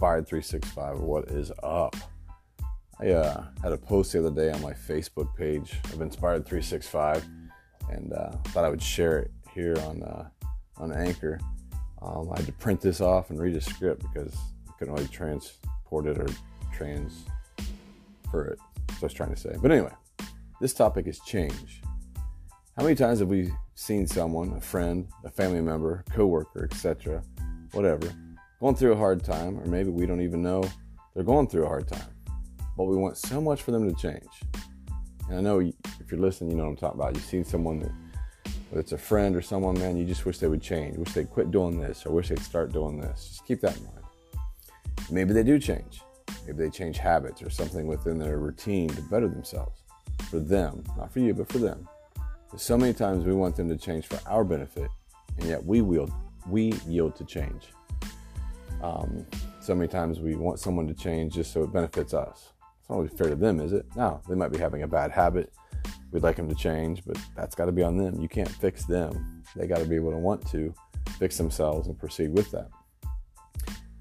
Inspired 365 what is up. I uh, had a post the other day on my Facebook page of Inspired 365 and uh, thought I would share it here on uh, on Anchor. Um, I had to print this off and read a script because I couldn't really transport it or transfer it. So I was trying to say. But anyway, this topic is change. How many times have we seen someone, a friend, a family member, coworker, etc., whatever, going through a hard time, or maybe we don't even know they're going through a hard time, but we want so much for them to change. And I know if you're listening, you know what I'm talking about. You've seen someone that, whether it's a friend or someone, man, you just wish they would change, wish they'd quit doing this, or wish they'd start doing this. Just keep that in mind. Maybe they do change. Maybe they change habits or something within their routine to better themselves. For them, not for you, but for them. But so many times we want them to change for our benefit, and yet we wield, we yield to change. Um, so many times we want someone to change just so it benefits us. It's not really fair to them, is it? No, they might be having a bad habit. We'd like them to change, but that's got to be on them. You can't fix them. They got to be able to want to fix themselves and proceed with that.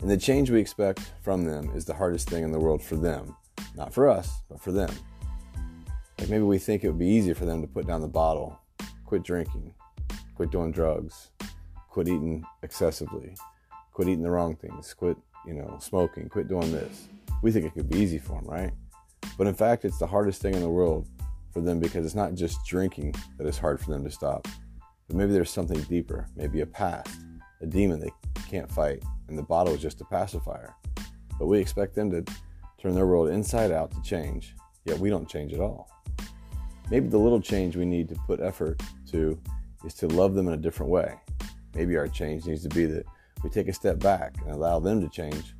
And the change we expect from them is the hardest thing in the world for them. Not for us, but for them. Like maybe we think it would be easier for them to put down the bottle, quit drinking, quit doing drugs, quit eating excessively, quit eating the wrong things, quit, you know, smoking, quit doing this. We think it could be easy for them, right? But in fact, it's the hardest thing in the world for them because it's not just drinking that is hard for them to stop. But maybe there's something deeper, maybe a past, a demon they can't fight, and the bottle is just a pacifier. But we expect them to turn their world inside out to change, yet we don't change at all. Maybe the little change we need to put effort to is to love them in a different way. Maybe our change needs to be that we take a step back and allow them to change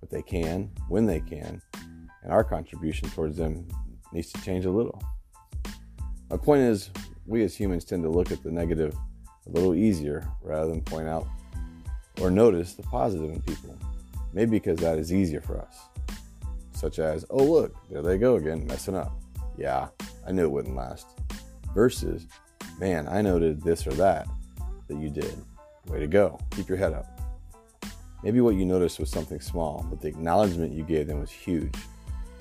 what they can, when they can, and our contribution towards them needs to change a little. My point is, we as humans tend to look at the negative a little easier rather than point out or notice the positive in people. Maybe because that is easier for us. Such as, oh, look, there they go again, messing up. Yeah, I knew it wouldn't last. Versus, man, I noted this or that that you did. Way to go. Keep your head up. Maybe what you noticed was something small, but the acknowledgement you gave them was huge.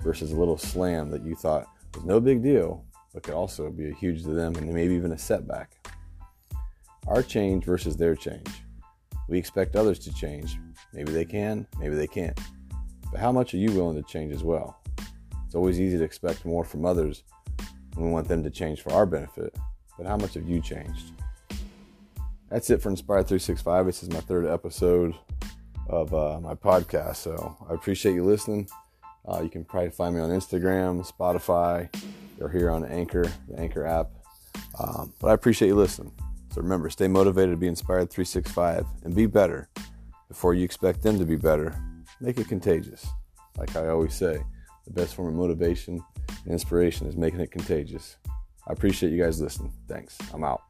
Versus a little slam that you thought was no big deal, but could also be a huge to them and maybe even a setback. Our change versus their change. We expect others to change. Maybe they can, maybe they can't. But how much are you willing to change as well? It's always easy to expect more from others when we want them to change for our benefit. But how much have you changed? That's it for Inspired 365. This is my third episode of uh, my podcast. So I appreciate you listening. Uh, you can probably find me on Instagram, Spotify, or here on Anchor, the Anchor app. Um, but I appreciate you listening. So remember, stay motivated to be inspired 365 and be better before you expect them to be better. Make it contagious. Like I always say, the best form of motivation and inspiration is making it contagious. I appreciate you guys listening. Thanks. I'm out.